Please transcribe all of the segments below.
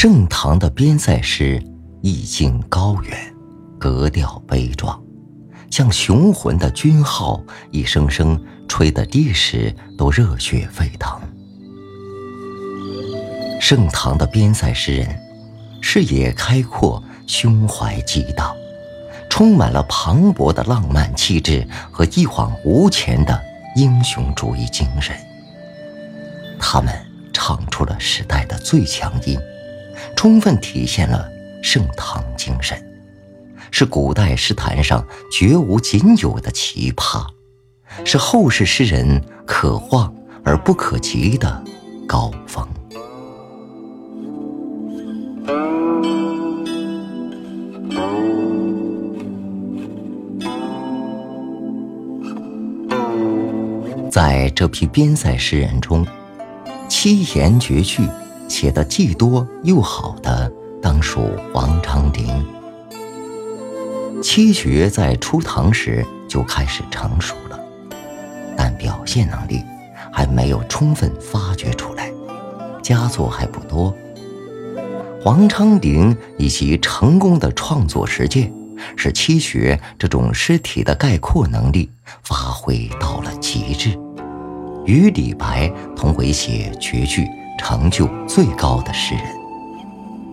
盛唐的边塞诗意境高远，格调悲壮，像雄浑的军号，一声声吹得历史都热血沸腾。盛唐的边塞诗人，视野开阔，胸怀激荡，充满了磅礴的浪漫气质和一往无前的英雄主义精神。他们唱出了时代的最强音，充分体现了盛唐精神，是古代诗坛上绝无仅有的奇葩，是后世诗人可望而不可及的高峰。在这批边塞诗人中，七言绝句写的既多又好的，当属王昌龄。七绝在初唐时就开始成熟了，但表现能力还没有充分发掘出来，佳作还不多。王昌龄以其成功的创作实践，使七绝这种诗体的概括能力发挥到了极致。与李白同为写绝句成就最高的诗人，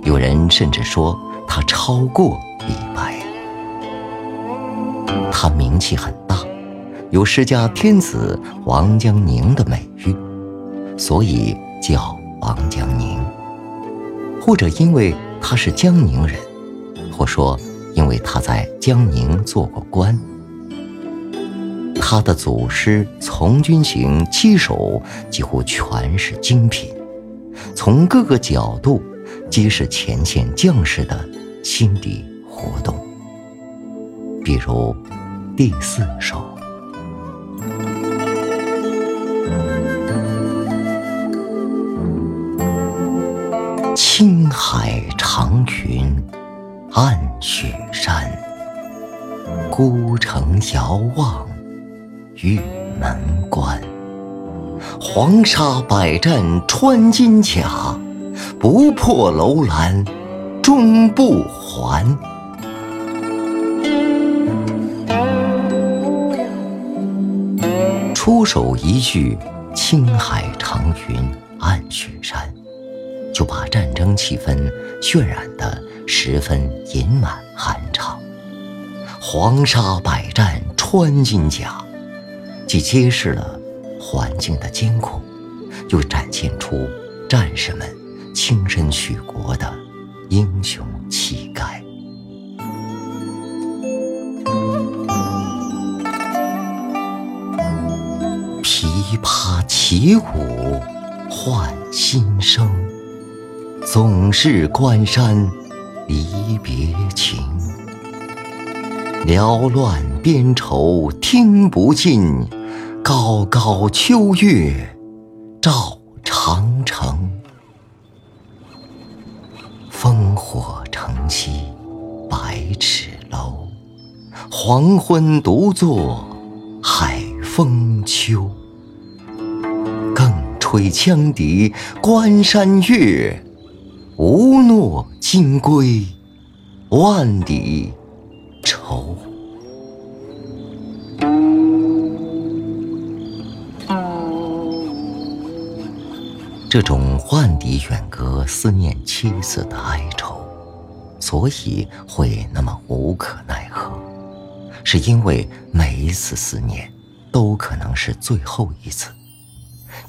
有人甚至说他超过李白。他名气很大，有诗家天子王江宁的美誉，所以叫王江宁。或者因为他是江宁人，或说因为他在江宁做过官。他的祖诗《从军行》七首几乎全是精品，从各个角度揭示前线将士的心理活动。比如第四首：“青海长云暗雪山，孤城遥望。”玉门关，黄沙百战穿金甲，不破楼兰终不还。出手一句“青海长云暗雪山”，就把战争气氛渲染得十分隐满酣畅。黄沙百战穿金甲。既揭示了环境的艰苦，又展现出战士们亲身许国的英雄气概。琵琶起舞换新声，总是关山离别情。缭乱边愁听不尽。高高秋月照长城，烽火城西百尺楼。黄昏独坐海风秋。更吹羌笛关山月，无诺金归万里愁。这种万里远隔、思念妻子的哀愁，所以会那么无可奈何，是因为每一次思念都可能是最后一次，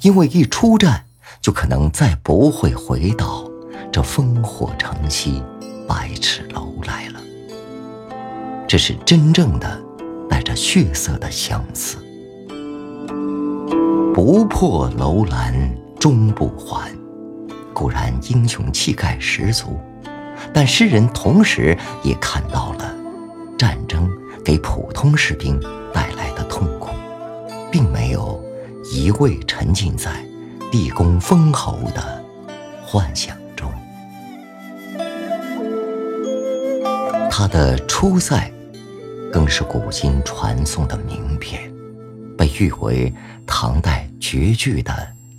因为一出战就可能再不会回到这烽火城西百尺楼来了。这是真正的带着血色的相思，不破楼兰。终不还，固然英雄气概十足，但诗人同时也看到了战争给普通士兵带来的痛苦，并没有一味沉浸在立功封侯的幻想中。他的《出塞》更是古今传颂的名篇，被誉为唐代绝句的。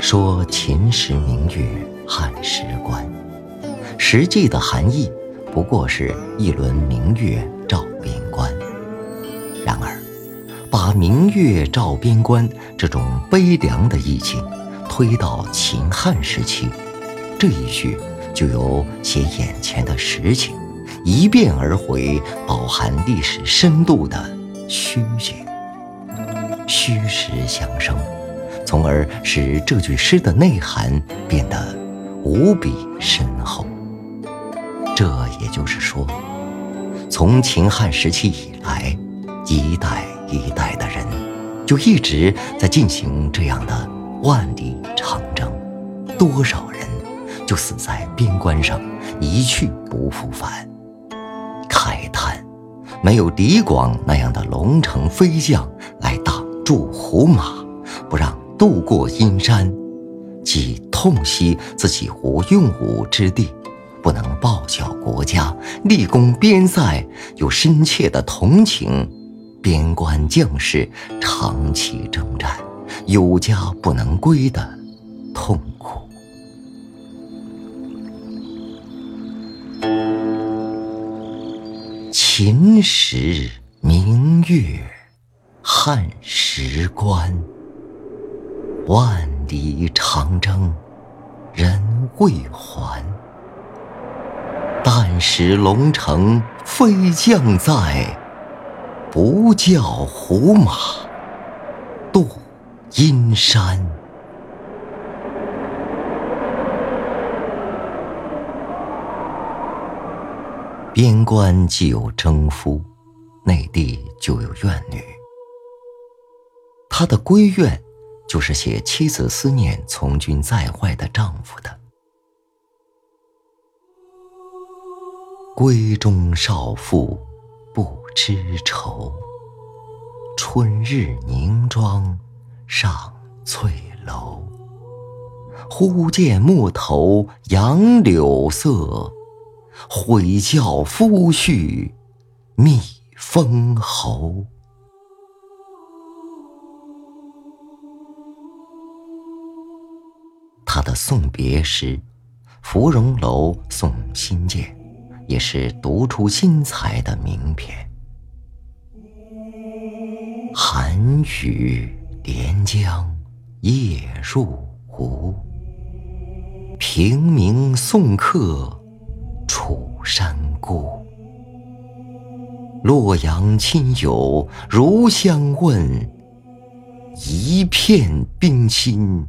说秦时明月汉时关，实际的含义不过是一轮明月照边关。然而，把明月照边关这种悲凉的意境推到秦汉时期，这一句就有写眼前的实情，一变而回，饱含历史深度的虚景，虚实相生。从而使这句诗的内涵变得无比深厚。这也就是说，从秦汉时期以来，一代一代的人就一直在进行这样的万里长征，多少人就死在边关上，一去不复返。慨叹，没有李广那样的龙城飞将来挡住胡马，不让。渡过阴山，既痛惜自己无用武之地，不能报效国家、立功边塞，又深切的同情边关将士长期征战、有家不能归的痛苦。秦时明月汉时关。万里长征人未还，但使龙城飞将在，不教胡马度阴山。边关既有征夫，内地就有怨女，他的闺怨。就是写妻子思念从军在外的丈夫的。闺中少妇不知愁，春日凝妆上翠楼。忽见陌头杨柳色，悔教夫婿觅封侯。他的送别诗《芙蓉楼送辛渐》，也是独出心裁的名篇。寒雨连江夜入吴，平明送客楚山孤。洛阳亲友如相问，一片冰心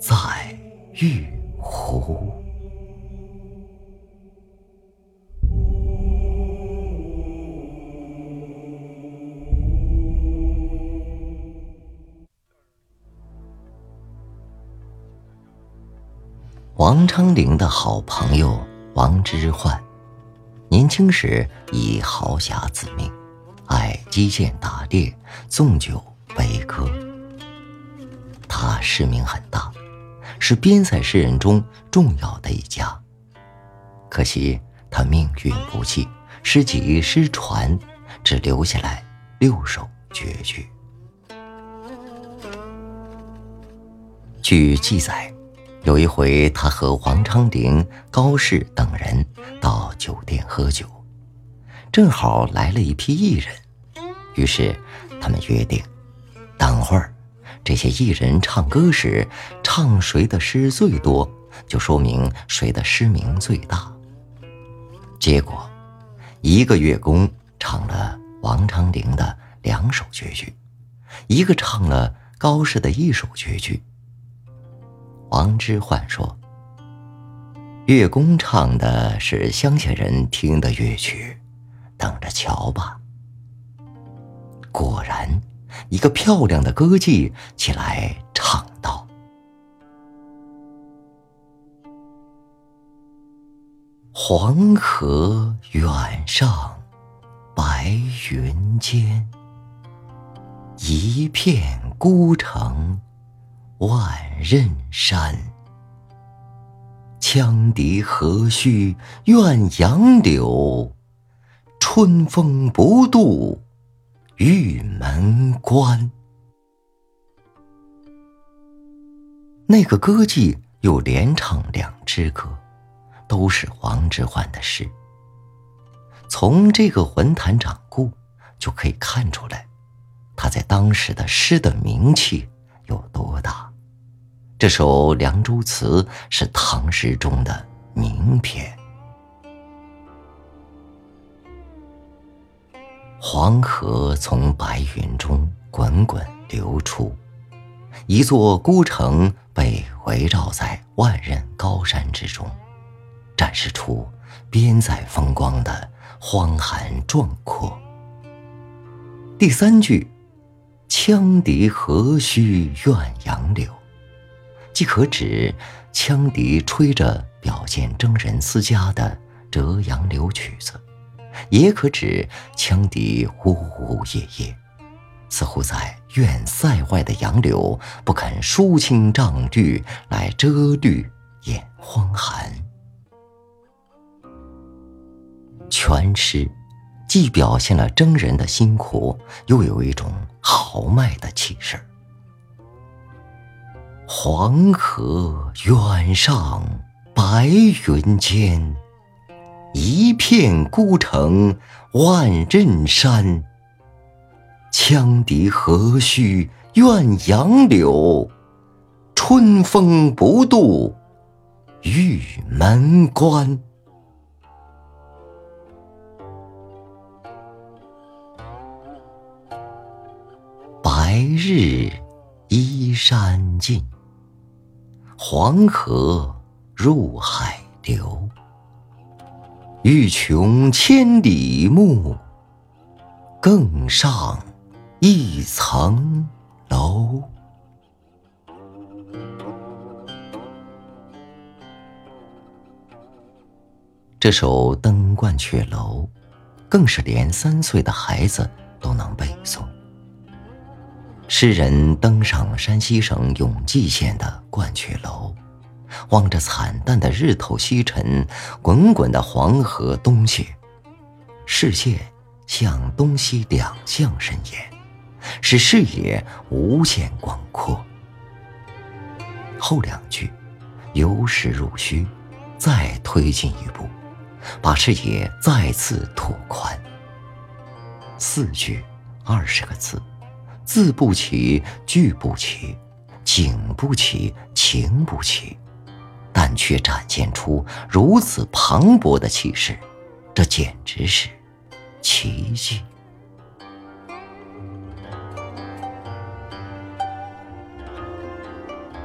在。玉壶。王昌龄的好朋友王之涣，年轻时以豪侠自命，爱击剑打猎、纵酒悲歌。他诗名很大。是边塞诗人中重要的一家。可惜他命运不济，诗集失传，只留下来六首绝句。据记载，有一回他和王昌龄、高适等人到酒店喝酒，正好来了一批艺人，于是他们约定，等会儿。这些艺人唱歌时，唱谁的诗最多，就说明谁的诗名最大。结果，一个乐工唱了王昌龄的两首绝句，一个唱了高适的一首绝句。王之涣说：“乐工唱的是乡下人听的乐曲，等着瞧吧。”果然。一个漂亮的歌妓起来唱道：“黄河远上白云间，一片孤城万仞山。羌笛何须怨杨柳，春风不度玉门关。那个歌妓又连唱两支歌。都是黄之涣的诗。从这个魂坛掌故就可以看出来，他在当时的诗的名气有多大。这首《凉州词》是唐诗中的名篇。黄河从白云中滚滚流出，一座孤城被围绕在万仞高山之中。展示出边塞风光的荒寒壮阔。第三句“羌笛何须怨杨柳”，既可指羌笛吹着表现征人思家的《折杨柳》曲子，也可指羌笛呜呜咽咽，似乎在怨塞外的杨柳不肯疏青障绿来遮绿掩荒寒。全诗既表现了征人的辛苦，又有一种豪迈的气势。黄河远上白云间，一片孤城万仞山。羌笛何须怨杨柳，春风不度玉门关。白日依山尽，黄河入海流。欲穷千里目，更上一层楼。这首《登鹳雀楼》，更是连三岁的孩子都能背诵。诗人登上山西省永济县的鹳雀楼，望着惨淡的日头西沉，滚滚的黄河东泻，视线向东西两向伸延，使视野无限广阔。后两句由实入虚，再推进一步，把视野再次拓宽。四句二十个字。字不齐，句不齐，景不齐，情不齐，但却展现出如此磅礴的气势，这简直是奇迹。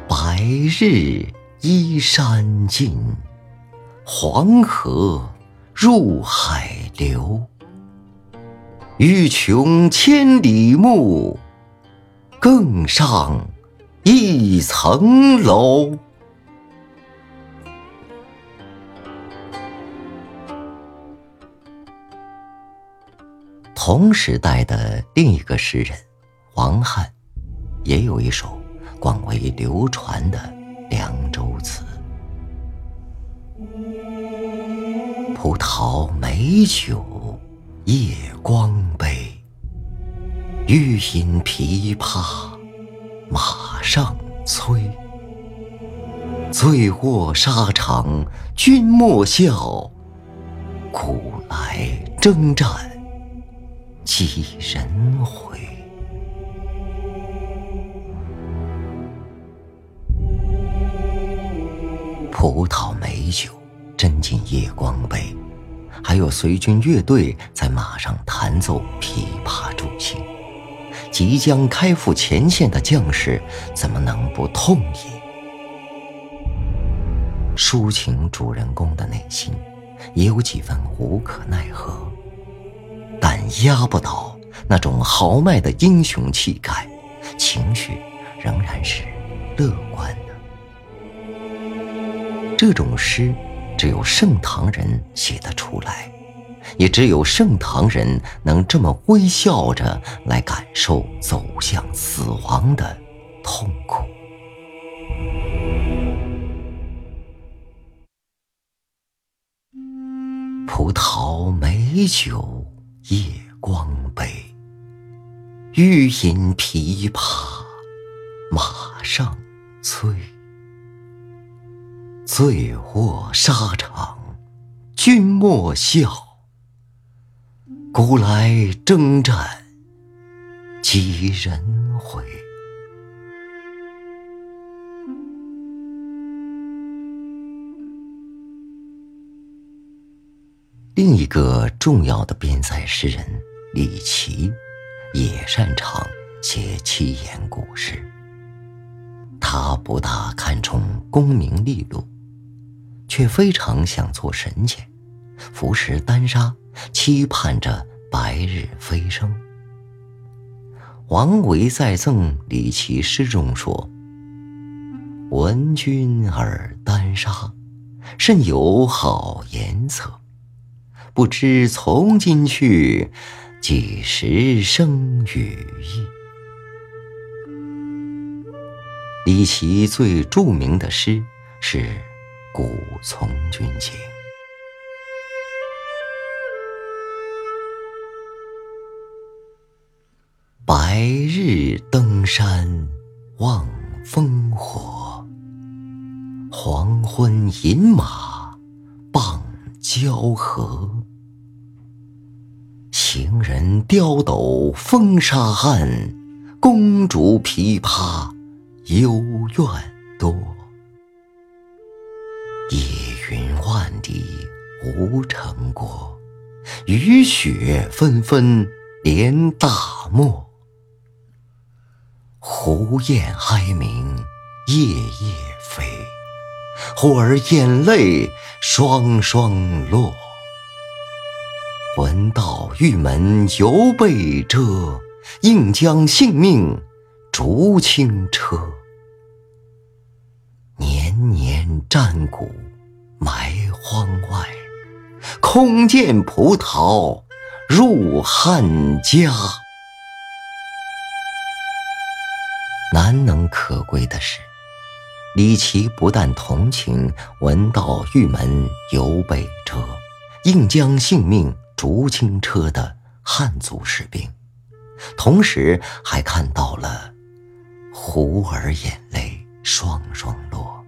白日依山尽，黄河入海流。欲穷千里目。更上一层楼。同时代的另一个诗人王翰，也有一首广为流传的《凉州词》：葡萄美酒夜光杯。欲饮琵琶马上催，醉卧沙场君莫笑，古来征战几人回？葡萄美酒斟进夜光杯，还有随军乐队在马上弹奏琵琶助兴。即将开赴前线的将士，怎么能不痛饮？抒情主人公的内心，也有几分无可奈何，压不倒那种豪迈的英雄气概，情绪仍然是乐观的。这种诗只有盛唐人写得出来，也只有盛唐人能这么微笑着来感受走向死亡的痛苦。葡萄美酒夜光杯，欲饮琵琶马上催。醉卧沙场君莫笑，古来征战几人回？另一个重要的边塞诗人李琦，也擅长写七言古诗。他不大看重功名利禄，却非常想做神仙，服食丹砂，期盼着白日飞升。王维在赠李琦诗中说：“闻君耳丹砂，甚有好颜色。”不知从今去，几时生羽翼？李琦最著名的诗是《古从军行》：白日登山望烽火，黄昏饮马傍交河。行人刁斗风沙暗，公主琵琶幽怨多。夜云万里无城郭，雨雪纷纷连大漠。胡雁哀鸣夜夜飞，忽而眼泪双双落。闻道玉门犹被遮，应将性命逐轻车。年年战鼓埋荒外，空见葡萄入汉家。难能可贵的是，李琦不但同情闻道玉门犹被遮，应将性命。竹青车的汉族士兵，同时还看到了胡儿眼泪双双落，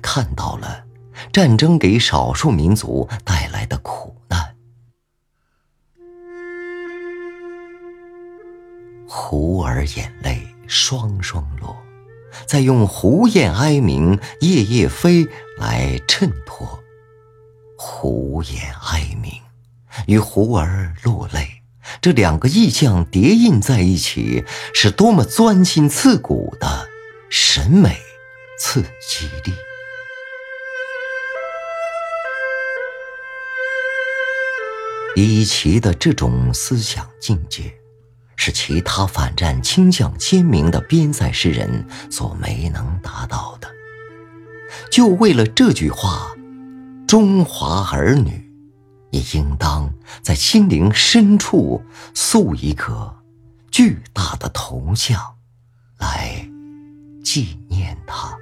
看到了战争给少数民族带来的苦难。胡儿眼泪双双落，再用胡雁哀鸣夜夜飞来衬托胡雁哀鸣。与胡儿落泪，这两个意象叠印在一起，是多么钻心刺骨的审美刺激力！伊奇的这种思想境界，是其他反战倾向鲜明的边塞诗人所没能达到的。就为了这句话，“中华儿女”。也应当在心灵深处塑一个巨大的铜像，来纪念他。